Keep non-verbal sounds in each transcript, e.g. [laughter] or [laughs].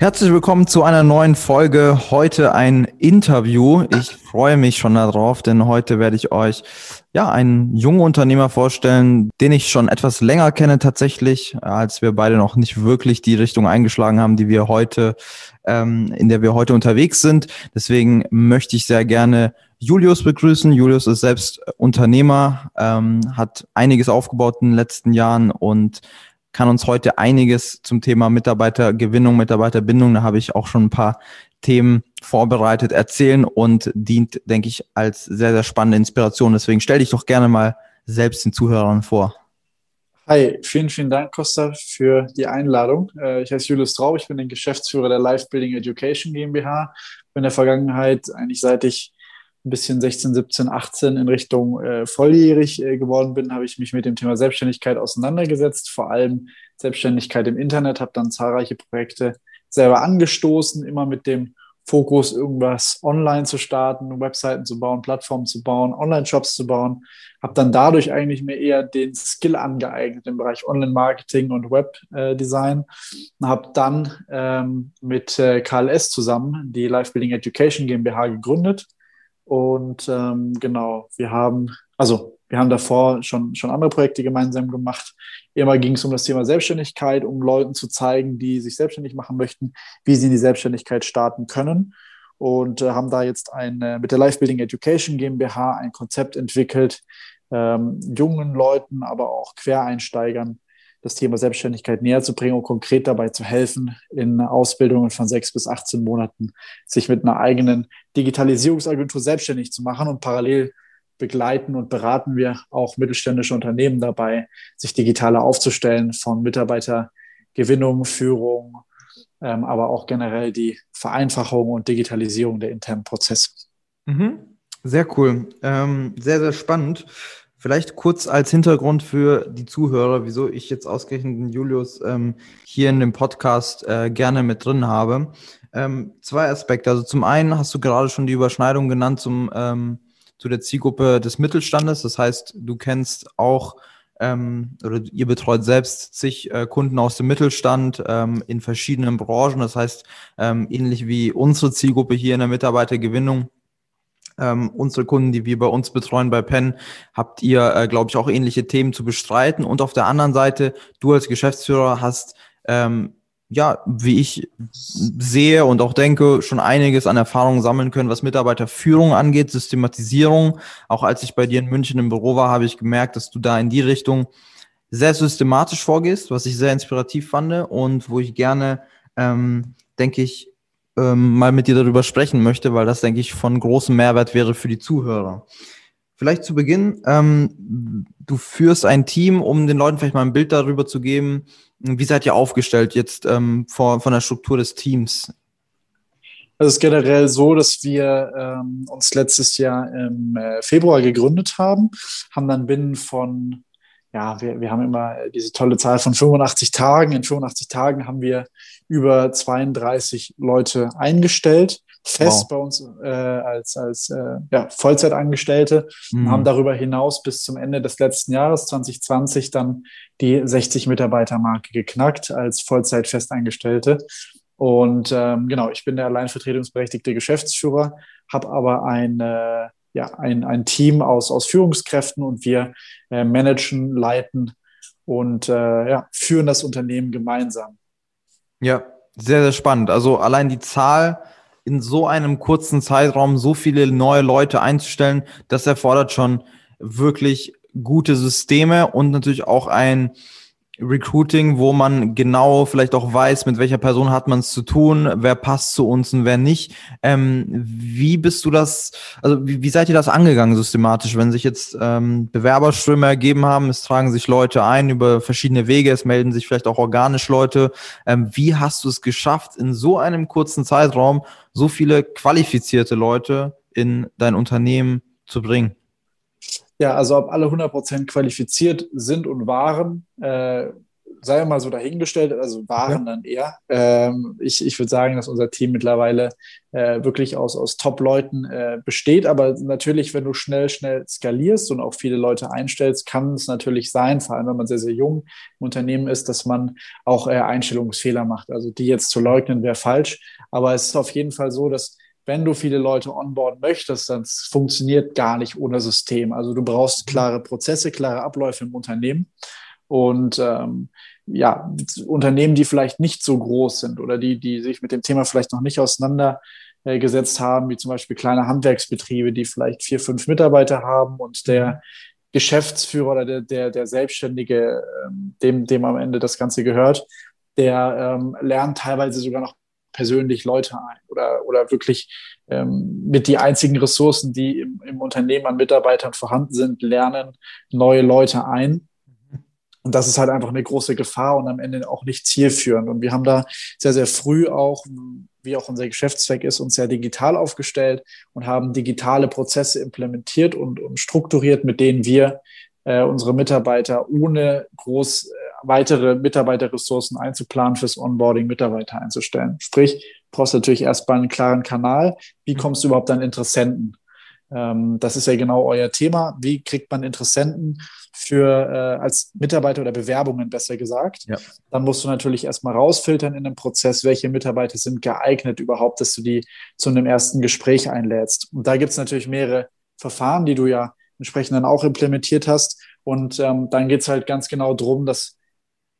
Herzlich willkommen zu einer neuen Folge. Heute ein Interview. Ich freue mich schon darauf, denn heute werde ich euch ja einen jungen Unternehmer vorstellen, den ich schon etwas länger kenne tatsächlich, als wir beide noch nicht wirklich die Richtung eingeschlagen haben, die wir heute, ähm, in der wir heute unterwegs sind. Deswegen möchte ich sehr gerne Julius begrüßen. Julius ist selbst Unternehmer, ähm, hat einiges aufgebaut in den letzten Jahren und kann uns heute einiges zum Thema Mitarbeitergewinnung, Mitarbeiterbindung, da habe ich auch schon ein paar Themen vorbereitet, erzählen und dient, denke ich, als sehr, sehr spannende Inspiration. Deswegen stell dich doch gerne mal selbst den Zuhörern vor. Hi, vielen, vielen Dank, Costa, für die Einladung. Äh, ich heiße Julius Traub, ich bin der Geschäftsführer der Life Building Education GmbH. In der Vergangenheit, eigentlich seit ich ein bisschen 16, 17, 18 in Richtung äh, volljährig äh, geworden bin, habe ich mich mit dem Thema Selbstständigkeit auseinandergesetzt, vor allem Selbstständigkeit im Internet, habe dann zahlreiche Projekte selber angestoßen, immer mit dem Fokus, irgendwas online zu starten, Webseiten zu bauen, Plattformen zu bauen, Online-Shops zu bauen. Habe dann dadurch eigentlich mir eher den Skill angeeignet im Bereich Online-Marketing und Webdesign. Äh, habe dann ähm, mit äh, KLS zusammen die Life Building Education GmbH gegründet und ähm, genau, wir haben, also wir haben davor schon, schon andere Projekte gemeinsam gemacht. Immer ging es um das Thema Selbstständigkeit, um Leuten zu zeigen, die sich selbstständig machen möchten, wie sie in die Selbstständigkeit starten können. Und äh, haben da jetzt ein, äh, mit der Life Building Education GmbH ein Konzept entwickelt, ähm, jungen Leuten, aber auch Quereinsteigern das Thema Selbstständigkeit näher zu bringen und konkret dabei zu helfen, in Ausbildungen von sechs bis 18 Monaten sich mit einer eigenen Digitalisierungsagentur selbstständig zu machen und parallel begleiten und beraten wir auch mittelständische Unternehmen dabei, sich digitaler aufzustellen von Mitarbeitergewinnung, Führung, ähm, aber auch generell die Vereinfachung und Digitalisierung der internen Prozesse. Mhm. Sehr cool, ähm, sehr, sehr spannend. Vielleicht kurz als Hintergrund für die Zuhörer, wieso ich jetzt ausgerechnet den Julius ähm, hier in dem Podcast äh, gerne mit drin habe. Ähm, zwei Aspekte. Also zum einen hast du gerade schon die Überschneidung genannt zum, ähm, zu der Zielgruppe des Mittelstandes. Das heißt, du kennst auch ähm, oder ihr betreut selbst zig äh, Kunden aus dem Mittelstand ähm, in verschiedenen Branchen. Das heißt, ähm, ähnlich wie unsere Zielgruppe hier in der Mitarbeitergewinnung ähm, unsere Kunden, die wir bei uns betreuen bei Penn, habt ihr, äh, glaube ich, auch ähnliche Themen zu bestreiten. Und auf der anderen Seite, du als Geschäftsführer hast, ähm, ja, wie ich sehe und auch denke, schon einiges an Erfahrungen sammeln können, was Mitarbeiterführung angeht, Systematisierung. Auch als ich bei dir in München im Büro war, habe ich gemerkt, dass du da in die Richtung sehr systematisch vorgehst, was ich sehr inspirativ fand und wo ich gerne, ähm, denke ich, ähm, mal mit dir darüber sprechen möchte, weil das, denke ich, von großem Mehrwert wäre für die Zuhörer. Vielleicht zu Beginn, ähm, du führst ein Team, um den Leuten vielleicht mal ein Bild darüber zu geben, wie seid ihr aufgestellt jetzt ähm, vor, von der Struktur des Teams? Also es ist generell so, dass wir ähm, uns letztes Jahr im äh, Februar gegründet haben, haben dann binnen von, ja, wir, wir haben immer diese tolle Zahl von 85 Tagen. In 85 Tagen haben wir über 32 Leute eingestellt, fest wow. bei uns äh, als, als äh, ja, Vollzeitangestellte mhm. und haben darüber hinaus bis zum Ende des letzten Jahres 2020 dann die 60 Mitarbeiter-Marke geknackt als Vollzeit-Festeingestellte. Und ähm, genau, ich bin der alleinvertretungsberechtigte Geschäftsführer, habe aber ein, äh, ja, ein, ein Team aus, aus Führungskräften und wir äh, managen, leiten und äh, ja, führen das Unternehmen gemeinsam. Ja, sehr, sehr spannend. Also allein die Zahl in so einem kurzen Zeitraum so viele neue Leute einzustellen, das erfordert schon wirklich gute Systeme und natürlich auch ein Recruiting, wo man genau vielleicht auch weiß, mit welcher Person hat man es zu tun, wer passt zu uns und wer nicht. Ähm, wie bist du das, also wie, wie, seid ihr das angegangen systematisch, wenn sich jetzt ähm, Bewerberströme ergeben haben, es tragen sich Leute ein über verschiedene Wege, es melden sich vielleicht auch organisch Leute. Ähm, wie hast du es geschafft, in so einem kurzen Zeitraum so viele qualifizierte Leute in dein Unternehmen zu bringen? Ja, also ob alle 100% qualifiziert sind und waren, äh, sei mal so dahingestellt, also waren ja. dann eher. Ähm, ich ich würde sagen, dass unser Team mittlerweile äh, wirklich aus, aus Top-Leuten äh, besteht. Aber natürlich, wenn du schnell, schnell skalierst und auch viele Leute einstellst, kann es natürlich sein, vor allem wenn man sehr, sehr jung im Unternehmen ist, dass man auch äh, Einstellungsfehler macht. Also die jetzt zu leugnen wäre falsch. Aber es ist auf jeden Fall so, dass wenn du viele Leute onboarden möchtest, dann funktioniert gar nicht ohne System. Also du brauchst mhm. klare Prozesse, klare Abläufe im Unternehmen. Und ähm, ja, Unternehmen, die vielleicht nicht so groß sind oder die, die sich mit dem Thema vielleicht noch nicht auseinandergesetzt haben, wie zum Beispiel kleine Handwerksbetriebe, die vielleicht vier, fünf Mitarbeiter haben und der mhm. Geschäftsführer oder der, der, der Selbstständige, ähm, dem, dem am Ende das Ganze gehört, der ähm, lernt teilweise sogar noch persönlich Leute ein oder, oder wirklich ähm, mit die einzigen Ressourcen, die im, im Unternehmen an Mitarbeitern vorhanden sind, lernen neue Leute ein. Und das ist halt einfach eine große Gefahr und am Ende auch nicht zielführend. Und wir haben da sehr, sehr früh auch, wie auch unser Geschäftszweck ist, uns sehr digital aufgestellt und haben digitale Prozesse implementiert und, und strukturiert, mit denen wir äh, unsere Mitarbeiter ohne groß äh, weitere Mitarbeiterressourcen einzuplanen fürs Onboarding Mitarbeiter einzustellen. Sprich, du brauchst natürlich erstmal einen klaren Kanal. Wie mhm. kommst du überhaupt an Interessenten? Ähm, das ist ja genau euer Thema. Wie kriegt man Interessenten für äh, als Mitarbeiter oder Bewerbungen besser gesagt? Ja. Dann musst du natürlich erstmal rausfiltern in dem Prozess, welche Mitarbeiter sind geeignet überhaupt, dass du die zu einem ersten Gespräch einlädst. Und da gibt es natürlich mehrere Verfahren, die du ja entsprechend dann auch implementiert hast. Und ähm, dann geht es halt ganz genau darum, dass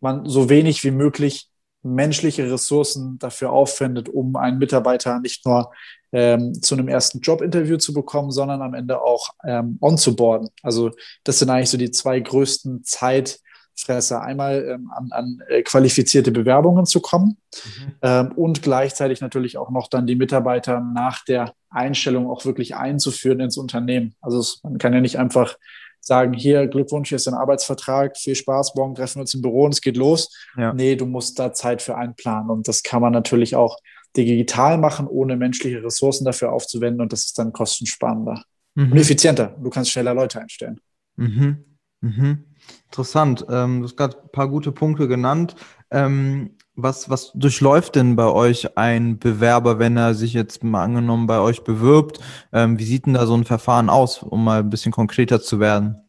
man so wenig wie möglich menschliche Ressourcen dafür aufwendet, um einen Mitarbeiter nicht nur ähm, zu einem ersten Jobinterview zu bekommen, sondern am Ende auch ähm, onzuboarden. Also das sind eigentlich so die zwei größten Zeit- Fresser, einmal ähm, an, an äh, qualifizierte Bewerbungen zu kommen mhm. ähm, und gleichzeitig natürlich auch noch dann die Mitarbeiter nach der Einstellung auch wirklich einzuführen ins Unternehmen. Also es, man kann ja nicht einfach sagen, hier Glückwunsch, hier ist ein Arbeitsvertrag, viel Spaß, morgen treffen wir uns im Büro und es geht los. Ja. Nee, du musst da Zeit für einplanen und das kann man natürlich auch digital machen, ohne menschliche Ressourcen dafür aufzuwenden und das ist dann kostensparender mhm. und effizienter. Du kannst schneller Leute einstellen. Mhm. Mhm. Interessant. Ähm, du hast gerade ein paar gute Punkte genannt. Ähm, was, was durchläuft denn bei euch ein Bewerber, wenn er sich jetzt mal angenommen bei euch bewirbt? Ähm, wie sieht denn da so ein Verfahren aus, um mal ein bisschen konkreter zu werden?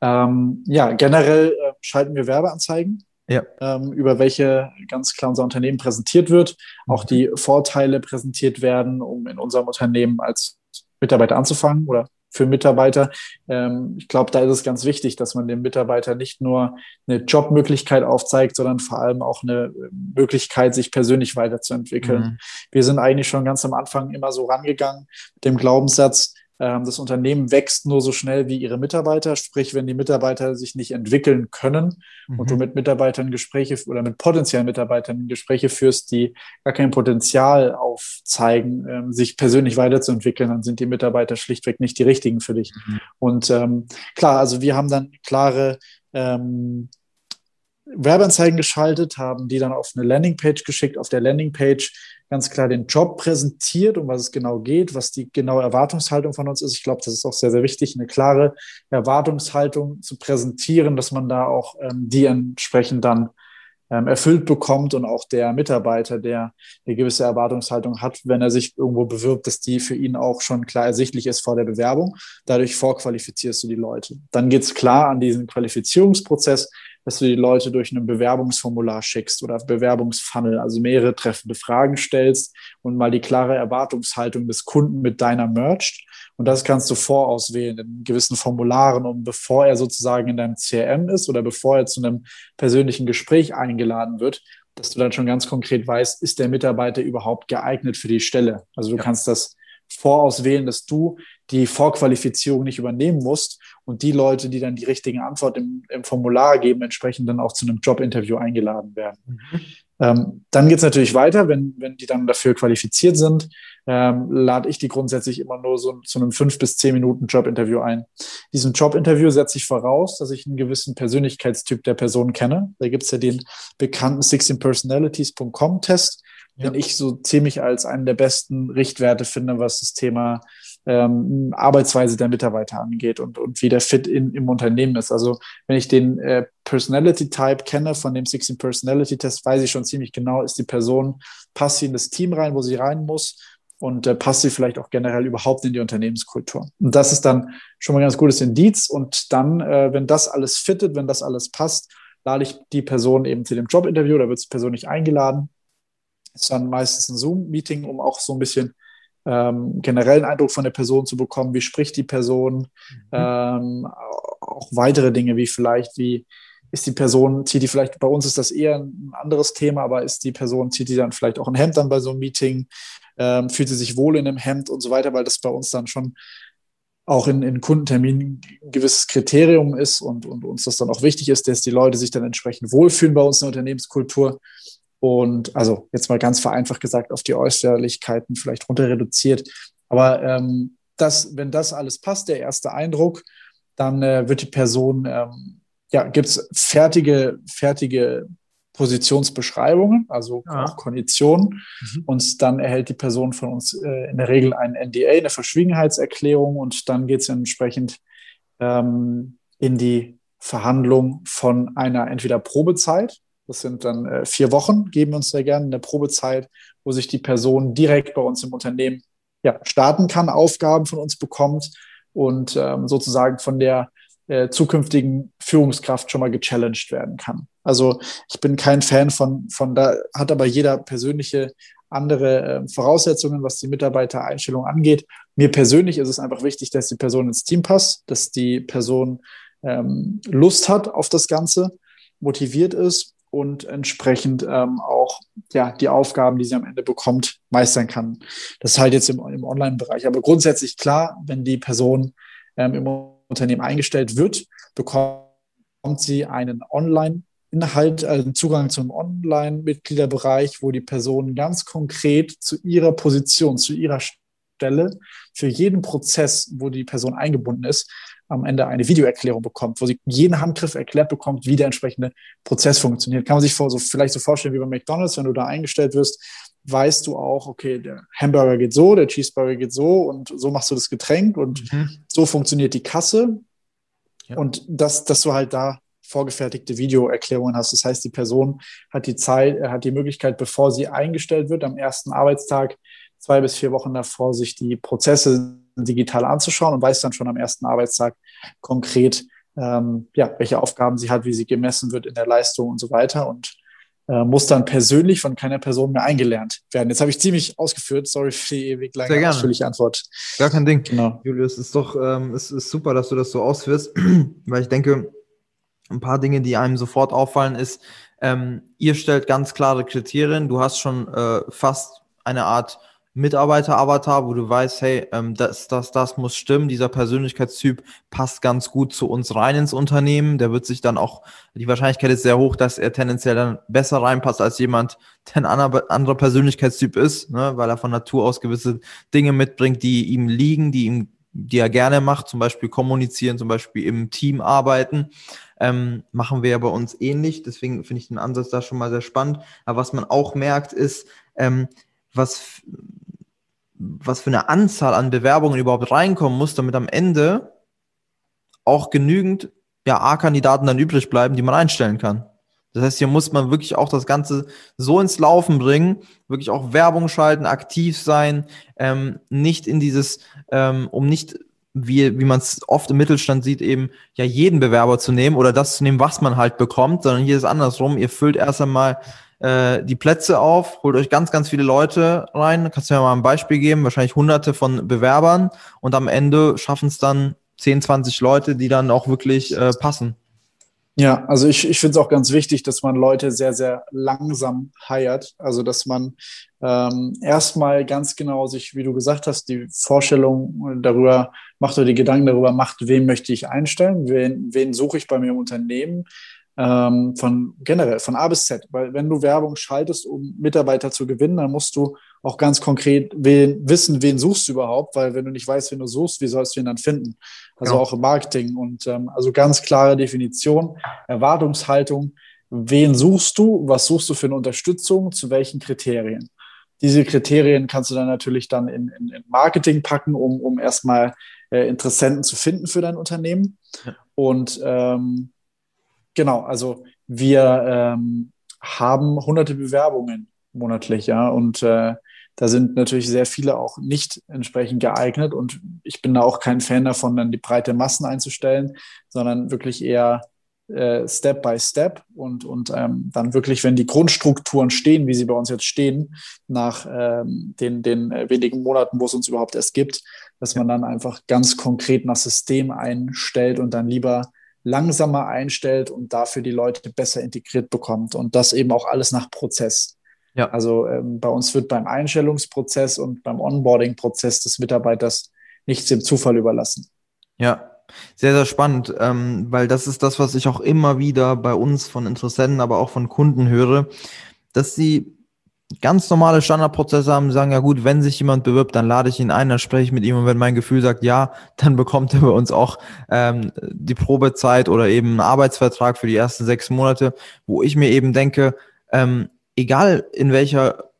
Ähm, ja, generell äh, schalten wir Werbeanzeigen, ja. ähm, über welche ganz klar unser Unternehmen präsentiert wird, auch die Vorteile präsentiert werden, um in unserem Unternehmen als Mitarbeiter anzufangen oder für Mitarbeiter. Ähm, ich glaube, da ist es ganz wichtig, dass man dem Mitarbeiter nicht nur eine Jobmöglichkeit aufzeigt, sondern vor allem auch eine Möglichkeit, sich persönlich weiterzuentwickeln. Mhm. Wir sind eigentlich schon ganz am Anfang immer so rangegangen mit dem Glaubenssatz, das Unternehmen wächst nur so schnell wie ihre Mitarbeiter. Sprich, wenn die Mitarbeiter sich nicht entwickeln können mhm. und du mit Mitarbeitern Gespräche oder mit potenziellen Mitarbeitern Gespräche führst, die gar kein Potenzial aufzeigen, ähm, sich persönlich weiterzuentwickeln, dann sind die Mitarbeiter schlichtweg nicht die richtigen für dich. Mhm. Und ähm, klar, also wir haben dann klare ähm, Werbeanzeigen geschaltet, haben die dann auf eine Landingpage geschickt. Auf der Landingpage ganz klar den Job präsentiert, um was es genau geht, was die genaue Erwartungshaltung von uns ist. Ich glaube, das ist auch sehr, sehr wichtig, eine klare Erwartungshaltung zu präsentieren, dass man da auch ähm, die entsprechend dann ähm, erfüllt bekommt und auch der Mitarbeiter, der eine gewisse Erwartungshaltung hat, wenn er sich irgendwo bewirbt, dass die für ihn auch schon klar ersichtlich ist vor der Bewerbung. Dadurch vorqualifizierst du die Leute. Dann geht es klar an diesen Qualifizierungsprozess dass du die Leute durch ein Bewerbungsformular schickst oder Bewerbungsfunnel, also mehrere treffende Fragen stellst und mal die klare Erwartungshaltung des Kunden mit deiner mercht. Und das kannst du vorauswählen in gewissen Formularen, um bevor er sozusagen in deinem CRM ist oder bevor er zu einem persönlichen Gespräch eingeladen wird, dass du dann schon ganz konkret weißt, ist der Mitarbeiter überhaupt geeignet für die Stelle? Also du ja. kannst das vorauswählen, dass du die Vorqualifizierung nicht übernehmen musst und die Leute, die dann die richtige Antwort im, im Formular geben, entsprechend dann auch zu einem Jobinterview eingeladen werden. Mhm. Ähm, dann geht es natürlich weiter, wenn, wenn die dann dafür qualifiziert sind, ähm, lade ich die grundsätzlich immer nur so zu einem fünf bis zehn Minuten Jobinterview ein. Diesem Jobinterview setze ich voraus, dass ich einen gewissen Persönlichkeitstyp der Person kenne. Da gibt es ja den bekannten 16personalities.com Test, ja. den ich so ziemlich als einen der besten Richtwerte finde, was das Thema ähm, Arbeitsweise der Mitarbeiter angeht und, und wie der Fit in, im Unternehmen ist. Also wenn ich den äh, Personality Type kenne von dem 16 Personality Test, weiß ich schon ziemlich genau, ist die Person, passt sie in das Team rein, wo sie rein muss und äh, passt sie vielleicht auch generell überhaupt in die Unternehmenskultur. Und das ist dann schon mal ein ganz gutes Indiz. Und dann, äh, wenn das alles fittet, wenn das alles passt, lade ich die Person eben zu dem Jobinterview, da wird die Person nicht eingeladen. Ist dann meistens ein Zoom-Meeting, um auch so ein bisschen ähm, generellen Eindruck von der Person zu bekommen, wie spricht die Person, mhm. ähm, auch weitere Dinge wie vielleicht, wie ist die Person, zieht die vielleicht, bei uns ist das eher ein anderes Thema, aber ist die Person, zieht die dann vielleicht auch ein Hemd dann bei so einem Meeting, ähm, fühlt sie sich wohl in einem Hemd und so weiter, weil das bei uns dann schon auch in, in Kundenterminen ein gewisses Kriterium ist und, und uns das dann auch wichtig ist, dass die Leute sich dann entsprechend wohlfühlen bei uns in der Unternehmenskultur. Und also jetzt mal ganz vereinfacht gesagt, auf die Äußerlichkeiten vielleicht runter reduziert. Aber ähm, das, wenn das alles passt, der erste Eindruck, dann äh, wird die Person, ähm, ja, gibt es fertige, fertige Positionsbeschreibungen, also ja. auch Konditionen. Mhm. Und dann erhält die Person von uns äh, in der Regel ein NDA, eine Verschwiegenheitserklärung. Und dann geht es entsprechend ähm, in die Verhandlung von einer entweder Probezeit, das sind dann äh, vier Wochen, geben wir uns sehr gerne eine Probezeit, wo sich die Person direkt bei uns im Unternehmen ja, starten kann, Aufgaben von uns bekommt und ähm, sozusagen von der äh, zukünftigen Führungskraft schon mal gechallenged werden kann. Also ich bin kein Fan von, von da hat aber jeder persönliche andere äh, Voraussetzungen, was die Mitarbeitereinstellung angeht. Mir persönlich ist es einfach wichtig, dass die Person ins Team passt, dass die Person ähm, Lust hat auf das Ganze, motiviert ist und entsprechend ähm, auch ja, die Aufgaben, die sie am Ende bekommt, meistern kann. Das ist halt jetzt im, im Online-Bereich. Aber grundsätzlich klar, wenn die Person ähm, im Unternehmen eingestellt wird, bekommt sie einen Online-Inhalt, also Zugang zum Online-Mitgliederbereich, wo die Person ganz konkret zu ihrer Position, zu ihrer Stelle, für jeden Prozess, wo die Person eingebunden ist, am Ende eine Videoerklärung bekommt, wo sie jeden Handgriff erklärt bekommt, wie der entsprechende Prozess funktioniert. Kann man sich vor, so, vielleicht so vorstellen wie bei McDonalds, wenn du da eingestellt wirst, weißt du auch, okay, der Hamburger geht so, der Cheeseburger geht so und so machst du das Getränk und mhm. so funktioniert die Kasse. Ja. Und das, dass du halt da vorgefertigte Videoerklärungen hast. Das heißt, die Person hat die Zeit, er hat die Möglichkeit, bevor sie eingestellt wird, am ersten Arbeitstag, zwei bis vier Wochen davor, sich die Prozesse digital anzuschauen und weiß dann schon am ersten Arbeitstag konkret, ähm, ja, welche Aufgaben sie hat, wie sie gemessen wird in der Leistung und so weiter und äh, muss dann persönlich von keiner Person mehr eingelernt werden. Jetzt habe ich ziemlich ausgeführt, sorry für die ewig lange ausführliche Antwort. Gar kein Ding. Genau. Julius, ist doch ähm, es ist super, dass du das so ausführst, [clears throat] weil ich denke, ein paar Dinge, die einem sofort auffallen, ist, ähm, ihr stellt ganz klare Kriterien. Du hast schon äh, fast eine Art Mitarbeiter-Avatar, wo du weißt, hey, ähm, das, das, das muss stimmen, dieser Persönlichkeitstyp passt ganz gut zu uns rein ins Unternehmen, der wird sich dann auch, die Wahrscheinlichkeit ist sehr hoch, dass er tendenziell dann besser reinpasst als jemand, der ein anderer, Persönlichkeitstyp ist, ne, weil er von Natur aus gewisse Dinge mitbringt, die ihm liegen, die ihm die er gerne macht, zum Beispiel kommunizieren, zum Beispiel im Team arbeiten, ähm, machen wir ja bei uns ähnlich. Deswegen finde ich den Ansatz da schon mal sehr spannend. Aber was man auch merkt, ist, ähm, was was für eine Anzahl an Bewerbungen überhaupt reinkommen muss, damit am Ende auch genügend ja, A-Kandidaten dann übrig bleiben, die man einstellen kann. Das heißt, hier muss man wirklich auch das Ganze so ins Laufen bringen, wirklich auch Werbung schalten, aktiv sein, ähm, nicht in dieses, ähm, um nicht, wie, wie man es oft im Mittelstand sieht, eben ja jeden Bewerber zu nehmen oder das zu nehmen, was man halt bekommt, sondern hier ist andersrum. Ihr füllt erst einmal äh, die Plätze auf, holt euch ganz, ganz viele Leute rein. Kannst du mir mal ein Beispiel geben? Wahrscheinlich hunderte von Bewerbern und am Ende schaffen es dann 10, 20 Leute, die dann auch wirklich äh, passen. Ja, also ich, ich finde es auch ganz wichtig, dass man Leute sehr, sehr langsam heiert. Also dass man ähm, erstmal ganz genau sich, wie du gesagt hast, die Vorstellung darüber macht oder die Gedanken darüber macht, wen möchte ich einstellen, wen, wen suche ich bei mir im Unternehmen, ähm, von generell von A bis Z. Weil wenn du Werbung schaltest, um Mitarbeiter zu gewinnen, dann musst du auch ganz konkret wen, wissen, wen suchst du überhaupt, weil wenn du nicht weißt, wen du suchst, wie sollst du ihn dann finden? Also genau. auch im Marketing und ähm, also ganz klare Definition, Erwartungshaltung, wen suchst du, was suchst du für eine Unterstützung, zu welchen Kriterien? Diese Kriterien kannst du dann natürlich dann in, in, in Marketing packen, um, um erstmal äh, Interessenten zu finden für dein Unternehmen. Ja. Und ähm, genau, also wir ähm, haben hunderte Bewerbungen monatlich, ja, und äh, da sind natürlich sehr viele auch nicht entsprechend geeignet und ich bin da auch kein Fan davon, dann die breite Massen einzustellen, sondern wirklich eher äh, Step by Step und, und ähm, dann wirklich, wenn die Grundstrukturen stehen, wie sie bei uns jetzt stehen, nach ähm, den, den äh, wenigen Monaten, wo es uns überhaupt erst gibt, dass man dann einfach ganz konkret nach System einstellt und dann lieber langsamer einstellt und dafür die Leute besser integriert bekommt und das eben auch alles nach Prozess. Ja. Also ähm, bei uns wird beim Einstellungsprozess und beim Onboarding-Prozess des Mitarbeiters nichts dem Zufall überlassen. Ja, sehr, sehr spannend, ähm, weil das ist das, was ich auch immer wieder bei uns von Interessenten, aber auch von Kunden höre, dass sie ganz normale Standardprozesse haben, sagen, ja gut, wenn sich jemand bewirbt, dann lade ich ihn ein, dann spreche ich mit ihm und wenn mein Gefühl sagt, ja, dann [laughs] bekommt er bei uns auch ähm, die Probezeit oder eben einen Arbeitsvertrag für die ersten sechs Monate, wo ich mir eben denke, ähm, egal in welcher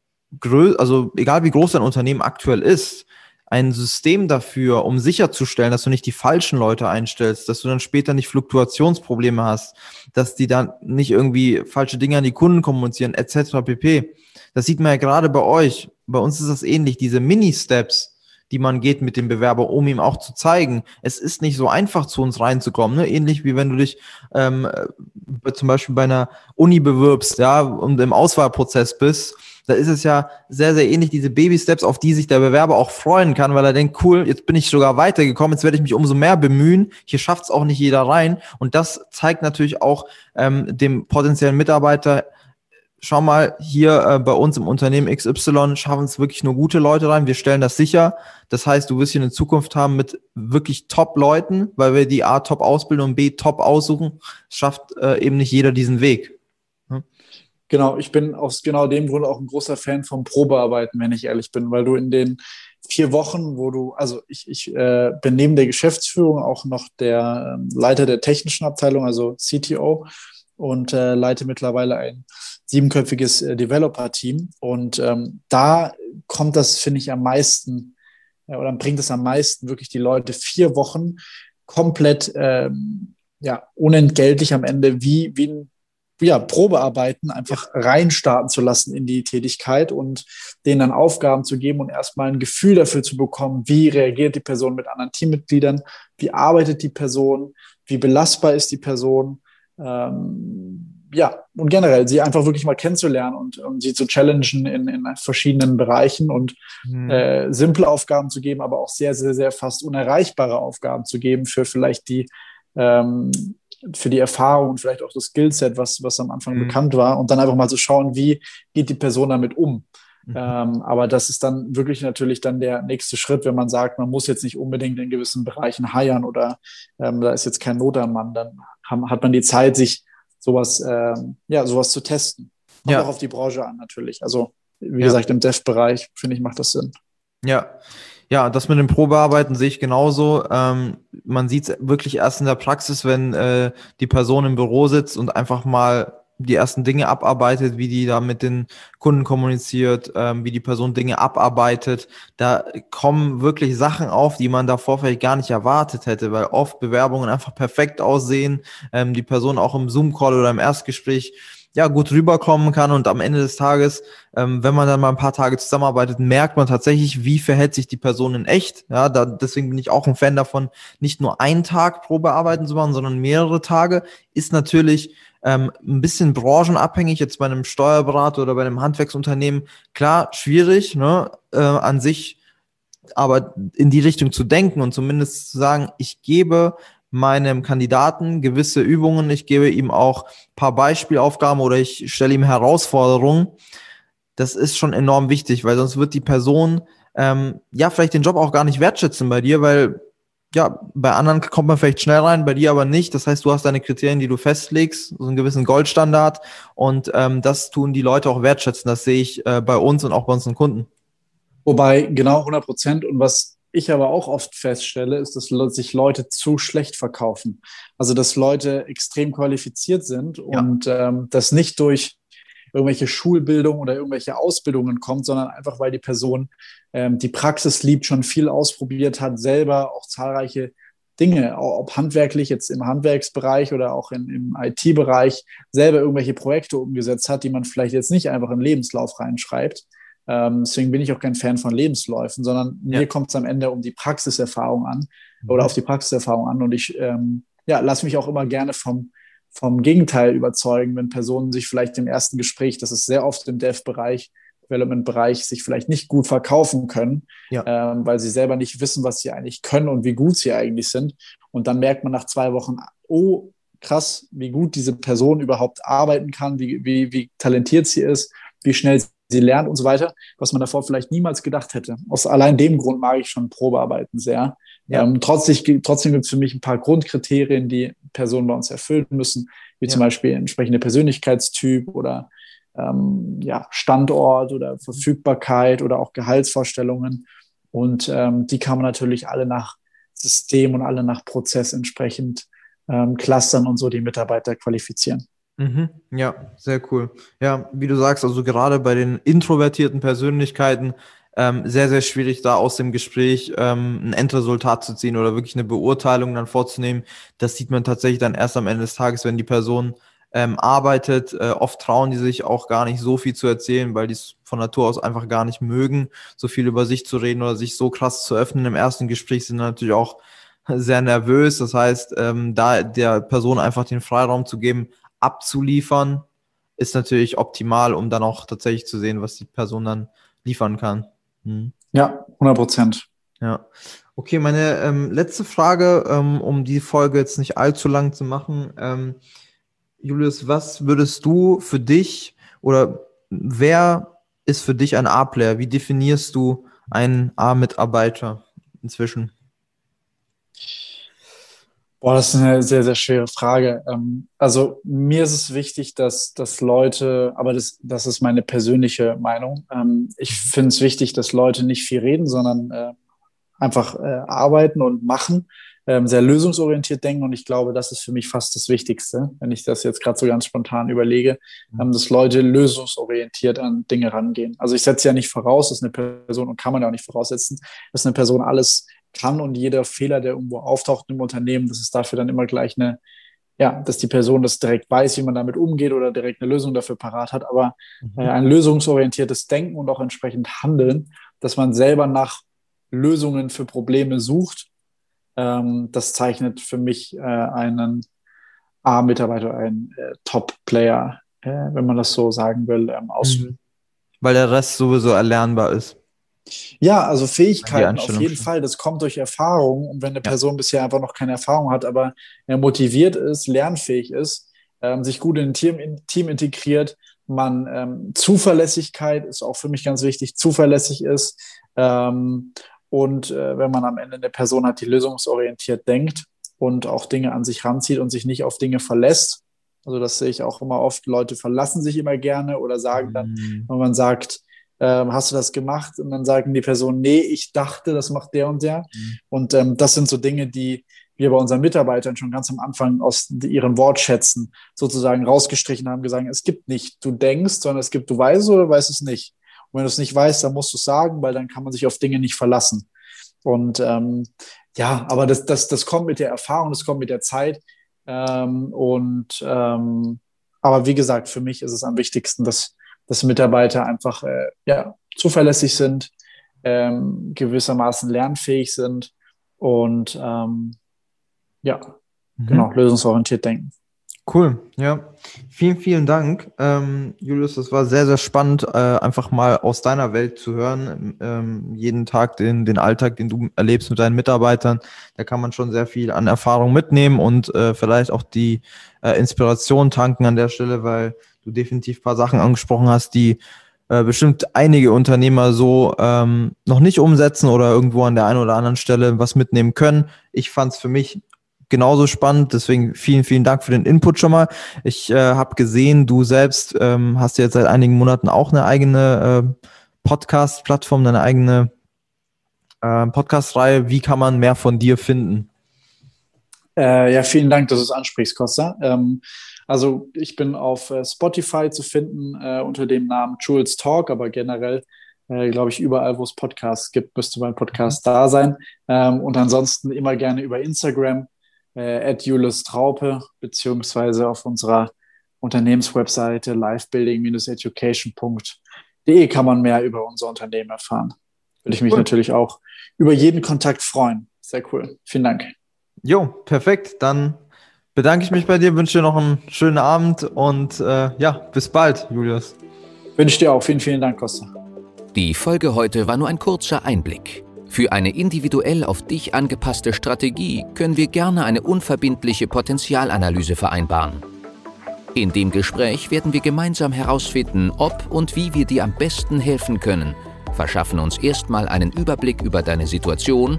Größe, also egal wie groß dein Unternehmen aktuell ist, ein System dafür, um sicherzustellen, dass du nicht die falschen Leute einstellst, dass du dann später nicht Fluktuationsprobleme hast, dass die dann nicht irgendwie falsche Dinge an die Kunden kommunizieren, etc. pp. Das sieht man ja gerade bei euch. Bei uns ist das ähnlich. Diese Mini-Steps, die man geht mit dem Bewerber, um ihm auch zu zeigen, es ist nicht so einfach zu uns reinzukommen. Ne? Ähnlich wie wenn du dich ähm, zum Beispiel bei einer Uni bewirbst, ja, und im Auswahlprozess bist. Da ist es ja sehr, sehr ähnlich, diese Baby-Steps, auf die sich der Bewerber auch freuen kann, weil er denkt, cool, jetzt bin ich sogar weitergekommen, jetzt werde ich mich umso mehr bemühen. Hier schafft es auch nicht jeder rein. Und das zeigt natürlich auch ähm, dem potenziellen Mitarbeiter, schau mal, hier äh, bei uns im Unternehmen XY schaffen es wirklich nur gute Leute rein. Wir stellen das sicher. Das heißt, du wirst hier eine Zukunft haben mit wirklich Top-Leuten, weil wir die A top ausbilden und B top aussuchen. Schafft äh, eben nicht jeder diesen Weg. Hm? Genau, ich bin aus genau dem Grund auch ein großer Fan vom Probearbeiten, wenn ich ehrlich bin, weil du in den vier Wochen, wo du, also ich, ich äh, bin neben der Geschäftsführung auch noch der äh, Leiter der technischen Abteilung, also CTO und äh, leite mittlerweile ein siebenköpfiges äh, Developer-Team. Und ähm, da kommt das, finde ich, am meisten äh, oder bringt es am meisten wirklich die Leute vier Wochen komplett ähm, ja, unentgeltlich am Ende wie, wie ein ja, Probearbeiten einfach reinstarten zu lassen in die Tätigkeit und denen dann Aufgaben zu geben und erstmal ein Gefühl dafür zu bekommen, wie reagiert die Person mit anderen Teammitgliedern, wie arbeitet die Person, wie belastbar ist die Person, ähm, ja, und generell sie einfach wirklich mal kennenzulernen und, und sie zu challengen in, in verschiedenen Bereichen und mhm. äh, simple Aufgaben zu geben, aber auch sehr, sehr, sehr fast unerreichbare Aufgaben zu geben für vielleicht die, ähm, für die Erfahrung und vielleicht auch das Skillset, was, was am Anfang mhm. bekannt war und dann einfach mal zu schauen, wie geht die Person damit um. Mhm. Ähm, aber das ist dann wirklich natürlich dann der nächste Schritt, wenn man sagt, man muss jetzt nicht unbedingt in gewissen Bereichen heiern oder ähm, da ist jetzt kein Not am Mann, dann haben, hat man die Zeit, sich sowas, äh, ja, sowas zu testen. Kommt ja. auch auf die Branche an, natürlich. Also, wie ja. gesagt, im Dev-Bereich, finde ich, macht das Sinn. Ja. Ja, das mit dem Probearbeiten sehe ich genauso. Ähm, man sieht es wirklich erst in der Praxis, wenn äh, die Person im Büro sitzt und einfach mal die ersten Dinge abarbeitet, wie die da mit den Kunden kommuniziert, ähm, wie die Person Dinge abarbeitet. Da kommen wirklich Sachen auf, die man davor vielleicht gar nicht erwartet hätte, weil oft Bewerbungen einfach perfekt aussehen, ähm, die Person auch im Zoom-Call oder im Erstgespräch ja gut rüberkommen kann und am Ende des Tages, ähm, wenn man dann mal ein paar Tage zusammenarbeitet, merkt man tatsächlich, wie verhält sich die Person in echt. Ja, da, deswegen bin ich auch ein Fan davon, nicht nur einen Tag Probearbeiten zu machen, sondern mehrere Tage. Ist natürlich ähm, ein bisschen branchenabhängig, jetzt bei einem Steuerberater oder bei einem Handwerksunternehmen, klar, schwierig, ne, äh, an sich, aber in die Richtung zu denken und zumindest zu sagen, ich gebe meinem Kandidaten gewisse Übungen, ich gebe ihm auch paar Beispielaufgaben oder ich stelle ihm Herausforderungen. Das ist schon enorm wichtig, weil sonst wird die Person ähm, ja vielleicht den Job auch gar nicht wertschätzen bei dir, weil ja, bei anderen kommt man vielleicht schnell rein, bei dir aber nicht. Das heißt, du hast deine Kriterien, die du festlegst, so einen gewissen Goldstandard und ähm, das tun die Leute auch wertschätzen. Das sehe ich äh, bei uns und auch bei unseren Kunden. Wobei genau 100 Prozent und was ich aber auch oft feststelle, ist, dass sich Leute zu schlecht verkaufen. Also, dass Leute extrem qualifiziert sind ja. und ähm, das nicht durch irgendwelche Schulbildung oder irgendwelche Ausbildungen kommt, sondern einfach, weil die Person ähm, die Praxis liebt, schon viel ausprobiert hat, selber auch zahlreiche Dinge, ob handwerklich jetzt im Handwerksbereich oder auch in, im IT-Bereich, selber irgendwelche Projekte umgesetzt hat, die man vielleicht jetzt nicht einfach in den Lebenslauf reinschreibt. Ähm, deswegen bin ich auch kein Fan von Lebensläufen, sondern ja. mir kommt es am Ende um die Praxiserfahrung an mhm. oder auf die Praxiserfahrung an. Und ich ähm, ja, lasse mich auch immer gerne vom, vom Gegenteil überzeugen, wenn Personen sich vielleicht im ersten Gespräch, das ist sehr oft im Dev-Bereich, Development-Bereich, sich vielleicht nicht gut verkaufen können, ja. ähm, weil sie selber nicht wissen, was sie eigentlich können und wie gut sie eigentlich sind. Und dann merkt man nach zwei Wochen, oh, krass, wie gut diese Person überhaupt arbeiten kann, wie, wie, wie talentiert sie ist, wie schnell sie lernt und so weiter, was man davor vielleicht niemals gedacht hätte. Aus allein dem Grund mag ich schon Probearbeiten sehr. Ja. Ähm, trotzdem trotzdem gibt es für mich ein paar Grundkriterien, die Personen bei uns erfüllen müssen, wie ja. zum Beispiel entsprechende Persönlichkeitstyp oder ähm, ja, Standort oder Verfügbarkeit oder auch Gehaltsvorstellungen. Und ähm, die kann man natürlich alle nach System und alle nach Prozess entsprechend ähm, clustern und so die Mitarbeiter qualifizieren. Mhm. Ja, sehr cool. Ja, wie du sagst, also gerade bei den introvertierten Persönlichkeiten ähm, sehr, sehr schwierig, da aus dem Gespräch ähm, ein Endresultat zu ziehen oder wirklich eine Beurteilung dann vorzunehmen. Das sieht man tatsächlich dann erst am Ende des Tages, wenn die Person ähm, arbeitet. Äh, oft trauen die sich auch gar nicht so viel zu erzählen, weil die es von Natur aus einfach gar nicht mögen, so viel über sich zu reden oder sich so krass zu öffnen. Im ersten Gespräch sind natürlich auch sehr nervös. Das heißt, ähm, da der Person einfach den Freiraum zu geben, abzuliefern, ist natürlich optimal, um dann auch tatsächlich zu sehen, was die Person dann liefern kann. Hm. Ja, 100 Prozent. Ja. Okay, meine ähm, letzte Frage, ähm, um die Folge jetzt nicht allzu lang zu machen. Ähm, Julius, was würdest du für dich oder wer ist für dich ein A-Player? Wie definierst du einen A-Mitarbeiter inzwischen? Boah, das ist eine sehr, sehr schwere Frage. Ähm, also mir ist es wichtig, dass, dass Leute, aber das, das ist meine persönliche Meinung. Ähm, ich finde es wichtig, dass Leute nicht viel reden, sondern äh, einfach äh, arbeiten und machen ähm, sehr lösungsorientiert denken und ich glaube, das ist für mich fast das Wichtigste, wenn ich das jetzt gerade so ganz spontan überlege, mhm. dass Leute lösungsorientiert an Dinge rangehen. Also ich setze ja nicht voraus, dass eine Person, und kann man ja auch nicht voraussetzen, dass eine Person alles kann und jeder Fehler, der irgendwo auftaucht im Unternehmen, dass es dafür dann immer gleich eine, ja, dass die Person das direkt weiß, wie man damit umgeht oder direkt eine Lösung dafür parat hat, aber mhm. äh, ein lösungsorientiertes Denken und auch entsprechend Handeln, dass man selber nach Lösungen für Probleme sucht ähm, das zeichnet für mich äh, einen A-Mitarbeiter, einen äh, Top-Player, äh, wenn man das so sagen will, ähm, aus. Mhm. Weil der Rest sowieso erlernbar ist. Ja, also Fähigkeiten auf jeden Fall, das kommt durch Erfahrung. Und wenn eine ja. Person bisher einfach noch keine Erfahrung hat, aber er motiviert ist, lernfähig ist, ähm, sich gut in ein Team, in, Team integriert, man ähm, Zuverlässigkeit ist auch für mich ganz wichtig, zuverlässig ist ähm, und äh, wenn man am Ende eine Person hat, die lösungsorientiert denkt und auch Dinge an sich ranzieht und sich nicht auf Dinge verlässt. Also das sehe ich auch immer oft. Leute verlassen sich immer gerne oder sagen dann, mhm. wenn man sagt, äh, hast du das gemacht? Und dann sagen die Personen, nee, ich dachte, das macht der und der. Mhm. Und ähm, das sind so Dinge, die wir bei unseren Mitarbeitern schon ganz am Anfang aus ihren Wortschätzen sozusagen rausgestrichen haben, gesagt, es gibt nicht, du denkst, sondern es gibt, du weißt oder weißt es nicht. Und wenn du es nicht weißt, dann musst du es sagen, weil dann kann man sich auf Dinge nicht verlassen. Und ähm, ja, aber das, das, das kommt mit der Erfahrung, das kommt mit der Zeit. Ähm, und ähm, aber wie gesagt, für mich ist es am wichtigsten, dass, dass Mitarbeiter einfach äh, ja, zuverlässig sind, ähm, gewissermaßen lernfähig sind und ähm, ja, mhm. genau, lösungsorientiert denken. Cool, ja. Vielen, vielen Dank, ähm, Julius. Das war sehr, sehr spannend, äh, einfach mal aus deiner Welt zu hören. Ähm, jeden Tag den, den Alltag, den du erlebst mit deinen Mitarbeitern, da kann man schon sehr viel an Erfahrung mitnehmen und äh, vielleicht auch die äh, Inspiration tanken an der Stelle, weil du definitiv ein paar Sachen angesprochen hast, die äh, bestimmt einige Unternehmer so ähm, noch nicht umsetzen oder irgendwo an der einen oder anderen Stelle was mitnehmen können. Ich fand es für mich genauso spannend. Deswegen vielen, vielen Dank für den Input schon mal. Ich äh, habe gesehen, du selbst ähm, hast jetzt seit einigen Monaten auch eine eigene äh, Podcast-Plattform, eine eigene äh, Podcast-Reihe. Wie kann man mehr von dir finden? Äh, ja, vielen Dank, dass du es ansprichst, Costa. Ähm, also ich bin auf äh, Spotify zu finden äh, unter dem Namen Jules Talk, aber generell äh, glaube ich, überall, wo es Podcasts gibt, müsste mein Podcast da sein. Ähm, und ansonsten immer gerne über Instagram äh, Julius Traupe, beziehungsweise auf unserer Unternehmenswebseite livebuilding-education.de kann man mehr über unser Unternehmen erfahren. Würde ich mich cool. natürlich auch über jeden Kontakt freuen. Sehr cool. Vielen Dank. Jo, perfekt. Dann bedanke ich mich bei dir, wünsche dir noch einen schönen Abend und äh, ja, bis bald, Julius. Wünsche dir auch. Vielen, vielen Dank, Costa. Die Folge heute war nur ein kurzer Einblick. Für eine individuell auf dich angepasste Strategie können wir gerne eine unverbindliche Potenzialanalyse vereinbaren. In dem Gespräch werden wir gemeinsam herausfinden, ob und wie wir dir am besten helfen können, verschaffen uns erstmal einen Überblick über deine Situation